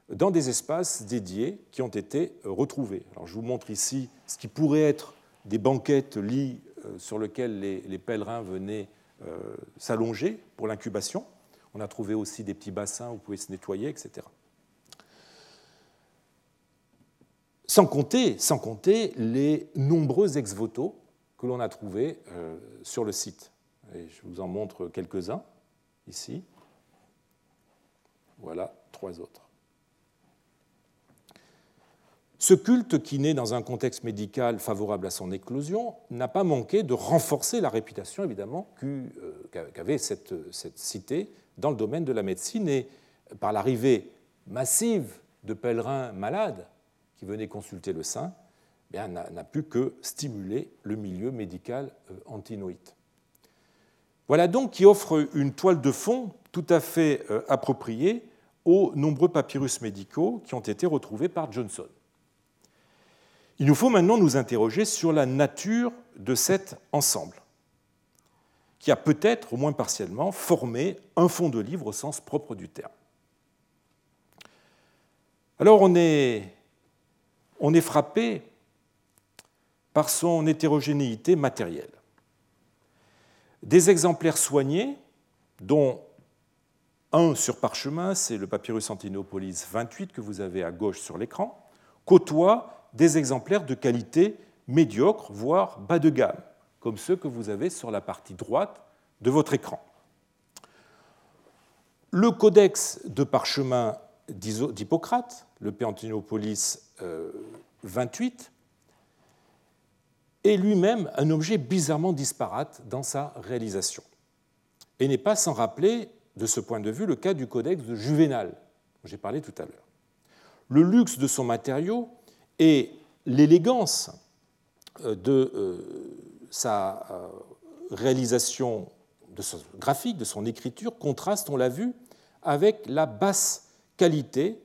dans des espaces dédiés qui ont été retrouvés. Alors, je vous montre ici ce qui pourrait être des banquettes, lits sur lesquels les pèlerins venaient euh, s'allonger pour l'incubation. On a trouvé aussi des petits bassins où vous pouvez se nettoyer, etc. Sans compter, sans compter les nombreux ex-voto que l'on a trouvés euh, sur le site. Et je vous en montre quelques-uns ici. Voilà trois autres. Ce culte, qui naît dans un contexte médical favorable à son éclosion, n'a pas manqué de renforcer la réputation, évidemment, euh, qu'avait cette, cité dans le domaine de la médecine. Et par l'arrivée massive de pèlerins malades qui venaient consulter le saint, eh n'a pu que stimuler le milieu médical euh, antinoïde. Voilà donc qui offre une toile de fond tout à fait euh, appropriée aux nombreux papyrus médicaux qui ont été retrouvés par Johnson. Il nous faut maintenant nous interroger sur la nature de cet ensemble, qui a peut-être, au moins partiellement, formé un fond de livre au sens propre du terme. Alors on est, on est frappé par son hétérogénéité matérielle. Des exemplaires soignés, dont un sur parchemin, c'est le papyrus Antinopolis 28 que vous avez à gauche sur l'écran, côtoient des exemplaires de qualité médiocres, voire bas de gamme, comme ceux que vous avez sur la partie droite de votre écran. Le codex de parchemin d'Hippocrate, le Péantinopolis 28, est lui-même un objet bizarrement disparate dans sa réalisation. Et n'est pas sans rappeler, de ce point de vue, le cas du codex de Juvénal, dont j'ai parlé tout à l'heure. Le luxe de son matériau et l'élégance euh, de euh, sa euh, réalisation de son graphique, de son écriture, contrastent, on l'a vu, avec la basse qualité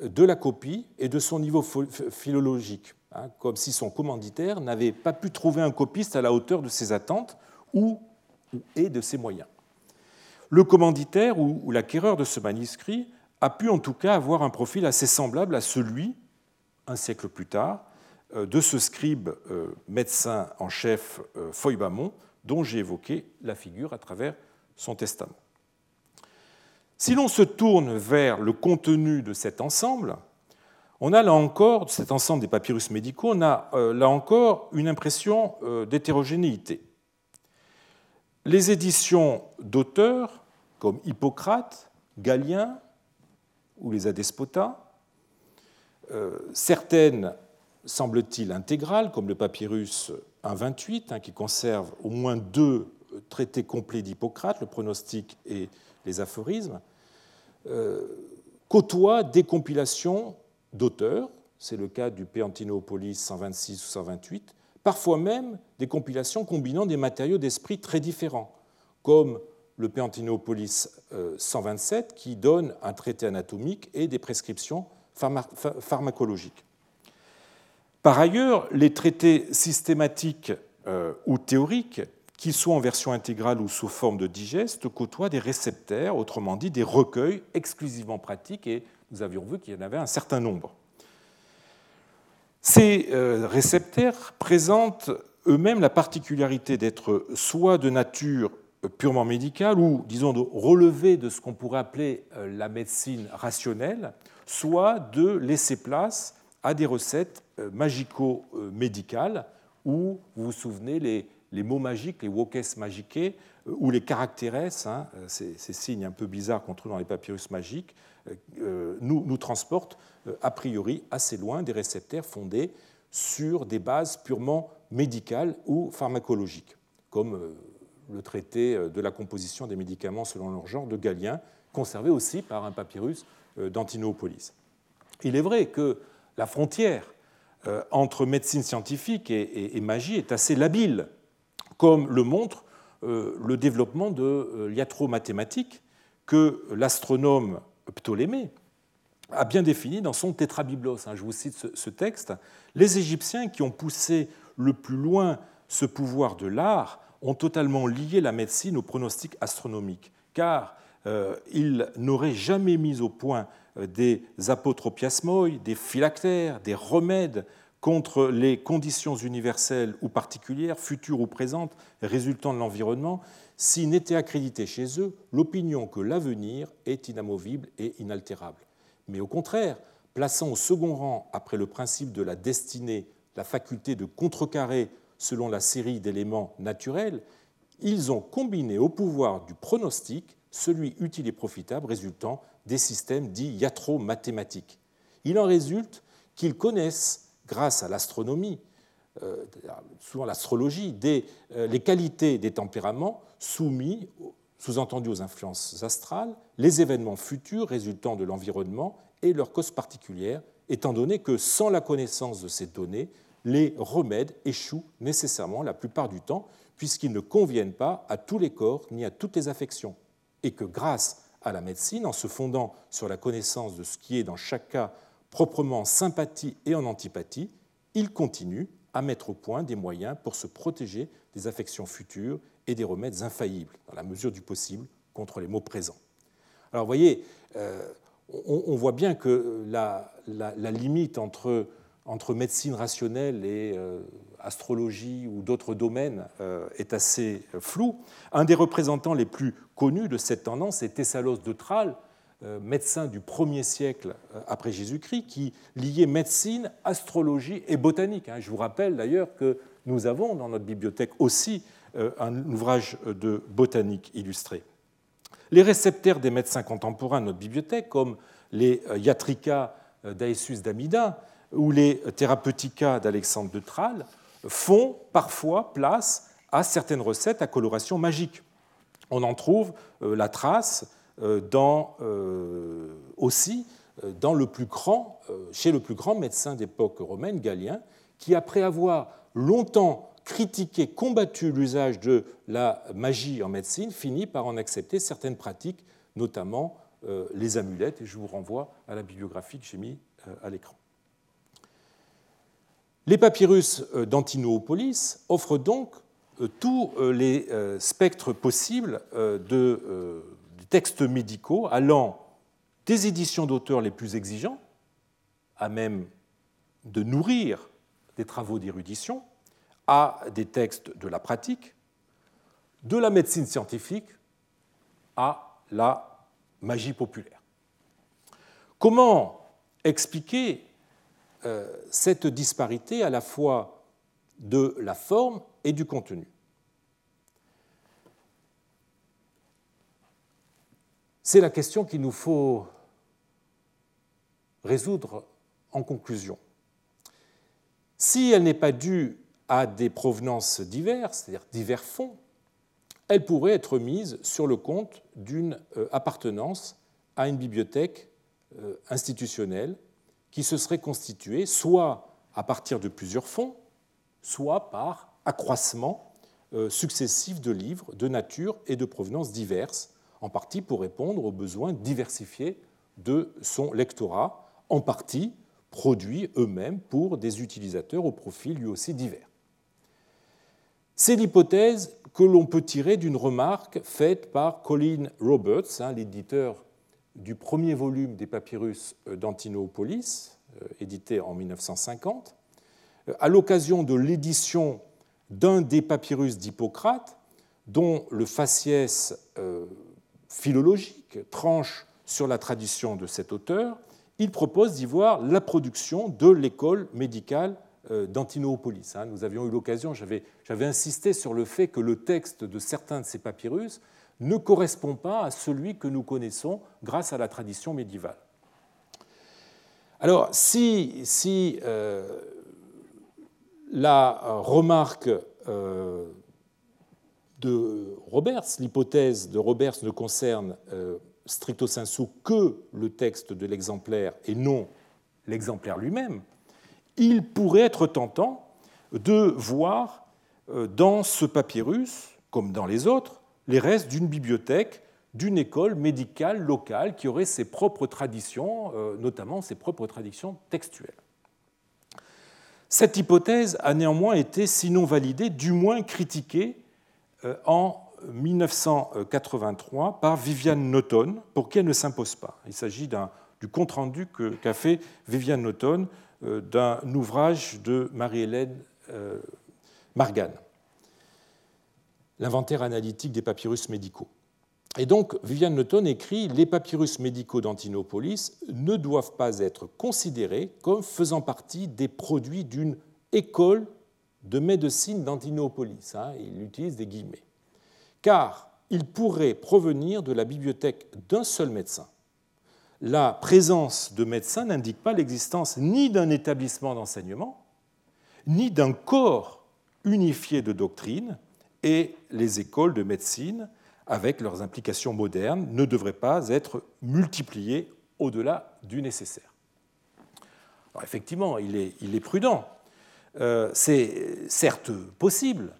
de la copie et de son niveau philologique. Hein, comme si son commanditaire n'avait pas pu trouver un copiste à la hauteur de ses attentes ou, et de ses moyens. Le commanditaire ou, l'acquéreur de ce manuscrit a pu en tout cas avoir un profil assez semblable à celui, un siècle plus tard, euh, de ce scribe euh, médecin en chef Feuilbamon, dont j'ai évoqué la figure à travers son testament. Si l'on se tourne vers le contenu de cet ensemble, on a là encore, cet ensemble des papyrus médicaux, on a euh, là encore une impression d'hétérogénéité. Les éditions d'auteurs comme Hippocrate, Galien ou les Adespota, certaines semble-t-il intégrales, comme le papyrus 1.28, hein, qui conserve au moins deux traités complets d'Hippocrate, le pronostic et les aphorismes, côtoient des compilations d'auteurs, c'est le cas du Peantinopolis 126 ou 128, parfois même des compilations combinant des matériaux d'esprit très différents, comme le Peantinopolis 127 euh, qui donne un traité anatomique et des prescriptions pharmacologiques. Par ailleurs, les traités systématiques euh, ou théoriques, qu'ils soient en version intégrale ou sous forme de digeste, côtoient des réceptaires, autrement dit des recueils exclusivement pratiques et nous avions vu qu'il y en avait un certain nombre. Ces euh, récepteurs présentent eux-mêmes la particularité d'être soit de nature purement médicale ou, disons, de relever de ce qu'on pourrait appeler euh, la médecine rationnelle, soit de laisser place à des recettes euh, magico-médicales où, vous vous souvenez, les, mots magiques, les wokes magiques, ou les caractères, hein, ces, ces, signes un peu bizarres qu'on trouve dans les papyrus magiques, euh, nous, nous transporte euh, a priori assez loin des récepteurs fondés sur des bases purement médicales ou pharmacologiques, comme euh, le traité de la composition des médicaments selon leur genre de Galien, conservé aussi par un papyrus d'Antinopolis. Il est vrai que la frontière entre médecine scientifique et magie est assez labile, comme le montre le développement de l'iatro-mathématique que l'astronome Ptolémée a bien défini dans son Tétrabiblos, hein, je vous cite ce texte, les Égyptiens qui ont poussé le plus loin ce pouvoir de l'art ont totalement lié la médecine au pronostic astronomique, car euh, ils n'auraient jamais mis au point euh, des apotropiasmoi, des phylactères, des remèdes contre les conditions universelles ou particulières, futures ou présentes, résultant de l'environnement, s'il n'était accrédité chez eux l'opinion que l'avenir est inamovible et inaltérable. Mais au contraire, plaçant au second rang, après le principe de la destinée, la faculté de contrecarrer selon la série d'éléments naturels, ils ont combiné au pouvoir du pronostic celui utile et profitable résultant des systèmes dits iatro-mathématiques. Il en résulte qu'ils connaissent, grâce à l'astronomie, euh, souvent l'astrologie, euh, les qualités des tempéraments soumis, sous-entendu aux influences astrales, les événements futurs résultant de l'environnement et leurs causes particulières, étant donné que sans la connaissance de ces données, les remèdes échouent nécessairement la plupart du temps, puisqu'ils ne conviennent pas à tous les corps ni à toutes les affections, et que grâce à la médecine, en se fondant sur la connaissance de ce qui est dans chaque cas proprement sympathie et en antipathie, ils continuent à mettre au point des moyens pour se protéger des affections futures et des remèdes infaillibles, dans la mesure du possible, contre les maux présents. Alors vous voyez, euh, on, voit bien que la, limite entre, entre, médecine rationnelle et euh, astrologie ou d'autres domaines euh, est assez floue. Un des représentants les plus connus de cette tendance est Thessalos de Tralles, médecin du 1er siècle après Jésus-Christ qui liait médecine, astrologie et botanique. Hein. Je vous rappelle d'ailleurs que nous avons dans notre bibliothèque aussi un ouvrage de botanique illustré. Les réceptaires des médecins contemporains de notre bibliothèque, comme les Yatrika d'Aesus d'Amida ou les Therapeutica d'Alexandre de Tralles, font parfois place à certaines recettes à coloration magique. On en trouve euh, la trace euh, euh, aussi chez le plus grand médecin d'époque romaine, Galien, qui, après avoir longtemps critiqué, combattu l'usage de la magie en médecine, finit par en accepter certaines pratiques, notamment les amulettes, et je vous renvoie à la bibliographie que j'ai mis à l'écran. Les papyrus d'Antinoopolis offrent donc euh, tous euh, les euh, spectres possibles de textes médicaux allant des éditions d'auteurs les plus exigeants, à même de nourrir des travaux d'érudition, à des textes de la pratique, de la médecine scientifique à la magie populaire. Comment expliquer cette disparité à la fois de la forme et du contenu. C'est la question qu'il nous faut résoudre en conclusion. Si elle n'est pas due à des provenances diverses, c'est-à-dire divers fonds, elle pourrait être mise sur le compte d'une euh, appartenance à une bibliothèque euh, institutionnelle qui se serait constituée soit à partir de plusieurs fonds, soit par accroissement euh, successif de livres de nature et de provenance diverses, en partie pour répondre aux besoins diversifiés de son lectorat, en partie produits eux-mêmes pour des utilisateurs au profil lui aussi divers. C'est l'hypothèse que l'on peut tirer d'une remarque faite par Colin Roberts, hein, l'éditeur du premier volume des papyrus d'Antinoopolis, euh, édité en 1950, à l'occasion de l'édition d'un des papyrus d'Hippocrate, dont le faciès euh, philologique tranche sur la tradition de cet auteur, il propose d'y voir la production de l'école médicale euh, d'Antinoopolis. Hein. Nous avions eu l'occasion, j'avais insisté sur le fait que le texte de certains de ces papyrus ne correspond pas à celui que nous connaissons grâce à la tradition médiévale. Alors, si, euh, la remarque euh, de Roberts, l'hypothèse de Roberts ne concerne euh, stricto sensu que le texte de l'exemplaire et non l'exemplaire lui-même, il pourrait être tentant de voir dans ce papyrus, comme dans les autres, les restes d'une bibliothèque, d'une école médicale locale qui aurait ses propres traditions, notamment ses propres traditions textuelles. Cette hypothèse a néanmoins été, sinon validée, du moins critiquée euh, en 1983 par Viviane Noton, pour qui elle ne s'impose pas. Il s'agit du compte-rendu qu'a fait Viviane Noton euh, d'un ouvrage de Marie-Hélène euh, Margan, L'inventaire analytique des papyrus médicaux. Et donc, Viviane Newton écrit Les papyrus médicaux d'Antinopolis ne doivent pas être considérés comme faisant partie des produits d'une école de médecine d'Antinopolis. Hein, il utilise des guillemets. Car ils pourraient provenir de la bibliothèque d'un seul médecin. La présence de médecins n'indique pas l'existence ni d'un établissement d'enseignement, ni d'un corps unifié de doctrine, et les écoles de médecine avec leurs implications modernes, ne devraient pas être multipliées au-delà du nécessaire. Alors effectivement, il est, prudent. Euh, c'est certes possible,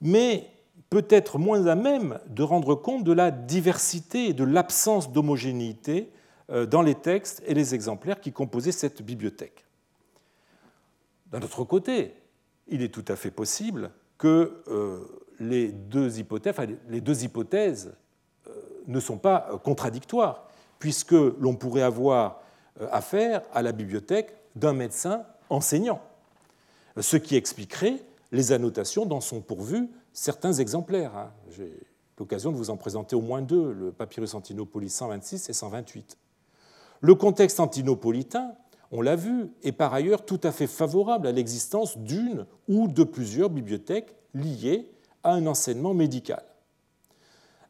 mais peut-être moins à même de rendre compte de la diversité et de l'absence d'homogénéité euh, dans les textes et les exemplaires qui composaient cette bibliothèque. D'un autre côté, il est tout à fait possible que euh, les deux hypothèses, euh, ne sont pas euh, contradictoires, puisque l'on pourrait avoir affaire à la bibliothèque d'un médecin enseignant, ce qui expliquerait les annotations dont sont pourvus certains exemplaires. Hein. l'occasion de vous en présenter au moins deux, le papyrus Antinopolis 126 et 128. Le contexte antinopolitain, on l'a vu, est par ailleurs tout à fait favorable à l'existence d'une ou de plusieurs bibliothèques liées à un enseignement médical.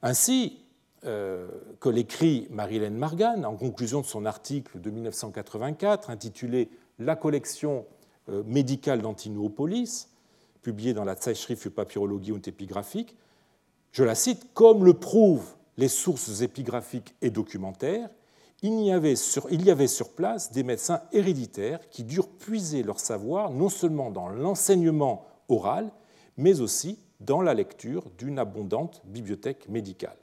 Ainsi euh, que l'écrit Marilène Margan en conclusion de son article de 1984 intitulé La collection euh, médicale d'Antinopolis, publié dans la Zeitschrift für Papyrologie und Epigraphik, je la cite, comme le prouvent les sources épigraphiques et documentaires, il y, avait sur, place des médecins héréditaires qui durent puiser leur savoir non seulement dans l'enseignement oral, mais aussi dans la lecture d'une abondante bibliothèque médicale.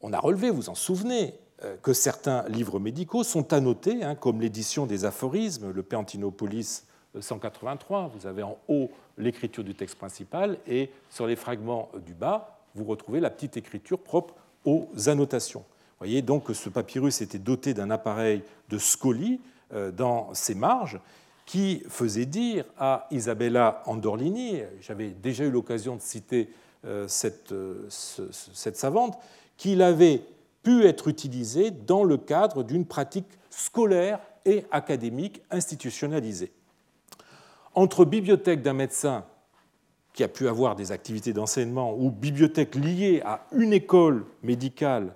On a relevé, vous en souvenez, euh, que certains livres médicaux sont annotés, hein, comme l'édition des aphorismes, le Péantinopolis 183, vous avez en haut l'écriture du texte principal et sur les fragments du bas, vous retrouvez la petite écriture propre aux annotations. Voyez donc que ce papyrus était doté d'un appareil de scolie euh, dans ses marges qui faisait dire à Isabella Andorlini, j'avais déjà eu l'occasion de citer euh, cette, euh, cette savante, qu'il avait pu être utilisé dans le cadre d'une pratique scolaire et académique institutionnalisée. Entre bibliothèque d'un médecin qui a pu avoir des activités d'enseignement ou bibliothèque liée à une école médicale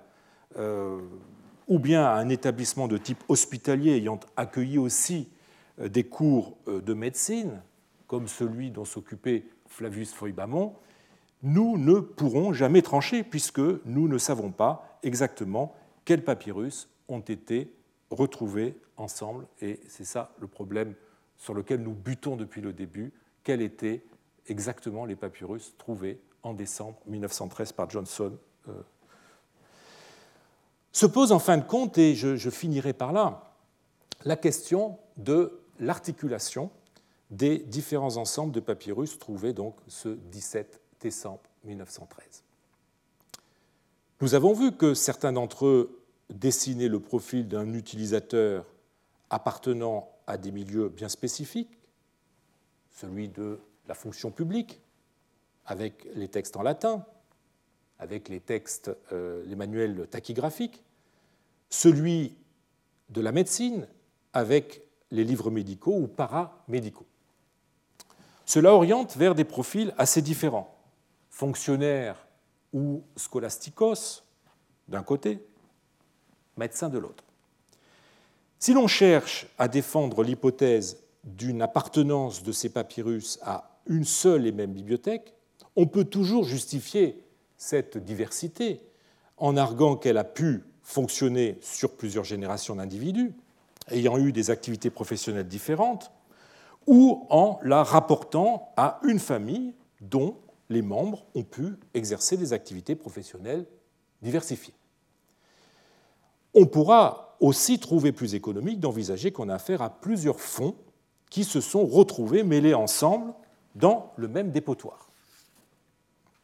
ou bien à un établissement de type hospitalier ayant accueilli aussi euh, des cours euh, de médecine, comme celui dont s'occupait Flavius Feuilbamon, nous ne pourrons jamais trancher puisque nous ne savons pas exactement quels papyrus ont été retrouvés ensemble. Et c'est ça le problème sur lequel nous butons depuis le début, quels étaient exactement les papyrus trouvés en décembre 1913 par Johnson. Se pose en fin de compte, et je, finirai par là, la question de l'articulation des différents ensembles de papyrus trouvés donc ce 17 décembre 1913. Nous avons vu que certains d'entre eux dessinaient le profil d'un utilisateur appartenant à des milieux bien spécifiques, celui de la fonction publique, avec les textes en latin, avec les textes, euh, les manuels tachygraphiques, celui de la médecine, avec les livres médicaux ou paramédicaux. Cela oriente vers des profils assez différents, fonctionnaires ou scolasticos d'un côté, médecins de l'autre. Si l'on cherche à défendre l'hypothèse d'une appartenance de ces papyrus à une seule et même bibliothèque, on peut toujours justifier cette diversité en arguant qu'elle a pu fonctionner sur plusieurs générations d'individus ayant eu des activités professionnelles différentes, ou en la rapportant à une famille dont les membres ont pu exercer des activités professionnelles diversifiées. On pourra aussi trouvé plus économique d'envisager qu'on a affaire à plusieurs fonds qui se sont retrouvés mêlés ensemble dans le même dépotoir.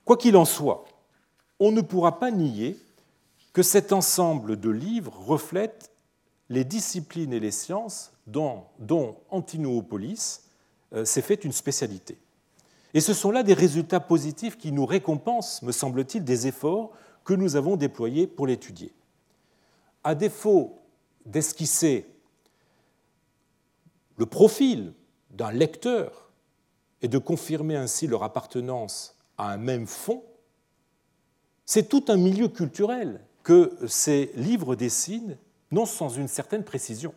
Quoi qu'il en soit, on ne pourra pas nier que cet ensemble de livres reflète les disciplines et les sciences dont, Antinoopolis euh, s'est fait une spécialité. Et ce sont là des résultats positifs qui nous récompensent, me semble-t-il, des efforts que nous avons déployés pour l'étudier. À défaut d'esquisser le profil d'un lecteur et de confirmer ainsi leur appartenance à un même fond, c'est tout un milieu culturel que ces livres dessinent, non sans une certaine précision.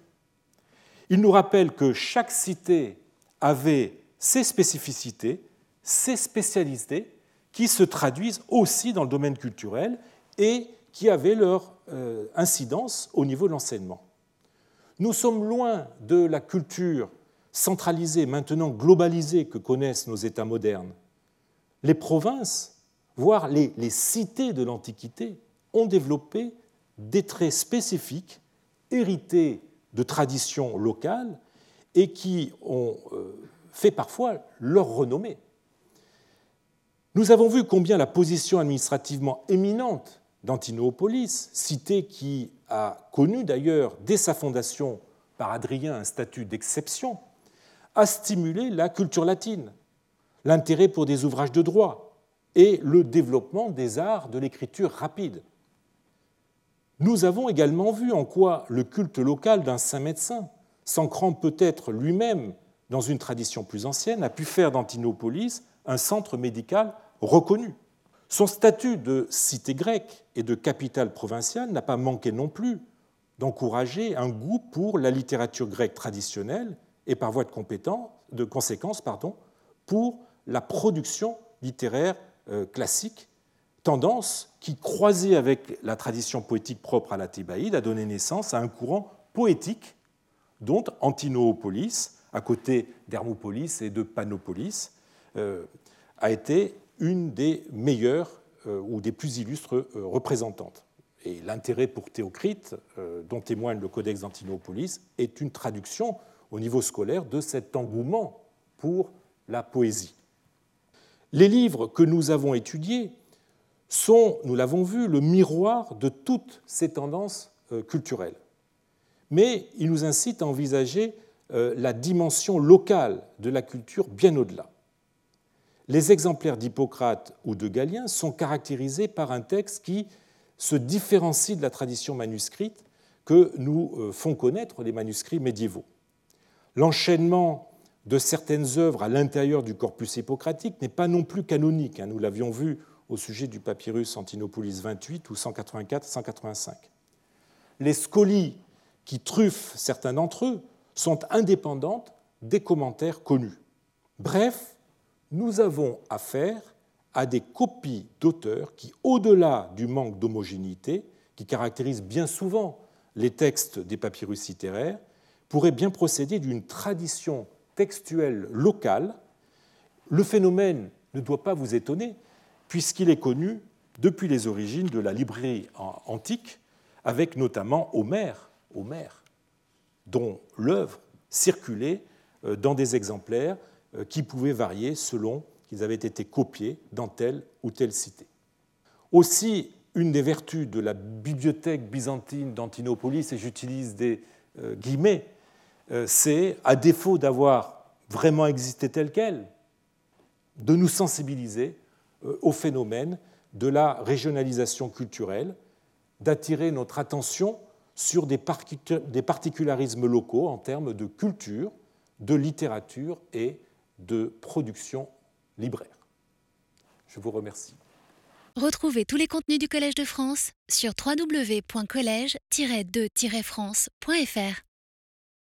Ils nous rappellent que chaque cité avait ses spécificités, ses spécialités, qui se traduisent aussi dans le domaine culturel et qui avaient leur euh, incidence au niveau de l'enseignement. Nous sommes loin de la culture centralisée, maintenant globalisée que connaissent nos États modernes. Les provinces, voire les, cités de l'Antiquité, ont développé des traits spécifiques, hérités de traditions locales et qui ont euh, fait parfois leur renommée. Nous avons vu combien la position administrativement éminente d'Antinopolis, cité qui a connu d'ailleurs dès sa fondation par Adrien un statut d'exception, a stimulé la culture latine, l'intérêt pour des ouvrages de droit, et le développement des arts de l'écriture rapide. Nous avons également vu en quoi le culte local d'un saint médecin, s'ancrant peut-être lui-même dans une tradition plus ancienne, a pu faire d'Antinopolis un centre médical reconnu. Son statut de cité grecque et de capitale provinciale n'a pas manqué non plus d'encourager un goût pour la littérature grecque traditionnelle et par voie de, de conséquence pardon, pour la production littéraire classique, tendance qui, croisée avec la tradition poétique propre à la Thébaïde, a donné naissance à un courant poétique dont Antinoopolis, à côté d'Hermopolis et de Panopolis, euh, a été une des meilleures euh, ou des plus illustres représentantes. Et l'intérêt pour Théocrite, dont témoigne le Codex d'Antinoopolis, est une traduction au niveau scolaire de cet engouement pour la poésie. Les livres que nous avons étudiés sont, nous l'avons vu, le miroir de toutes ces tendances euh, culturelles. Mais ils nous incitent à envisager euh, la dimension locale de la culture bien au-delà. Les exemplaires d'Hippocrate ou de Galien sont caractérisés par un texte qui se différencie de la tradition manuscrite que nous euh, font connaître les manuscrits médiévaux. L'enchaînement de certaines œuvres à l'intérieur du corpus hippocratique n'est pas non plus canonique. Hein. Nous l'avions vu au sujet du papyrus Antinopolis 28 ou 184-185. Les scolies qui truffent certains d'entre eux sont indépendantes des commentaires connus. Bref, nous avons affaire à des copies d'auteurs qui, au-delà du manque d'homogénéité qui caractérise bien souvent les textes des papyrus littéraires, pourraient bien procéder d'une tradition textuelle locale, le phénomène ne doit pas vous étonner, puisqu'il est connu depuis les origines de la librairie antique, avec notamment Homère, Homère dont l'œuvre circulait euh, dans des exemplaires euh, qui pouvaient varier selon qu'ils avaient été copiés dans telle ou telle cité. Aussi, une des vertus de la bibliothèque byzantine d'Antinopolis, et j'utilise des euh, guillemets, c'est, à défaut d'avoir vraiment existé tel quel, de nous sensibiliser euh, au phénomène de la régionalisation culturelle, d'attirer notre attention sur des particularismes locaux en termes de culture, de littérature et de production libraire. Je vous remercie. Retrouvez tous les contenus du Collège de France sur www.colège-2-france.fr.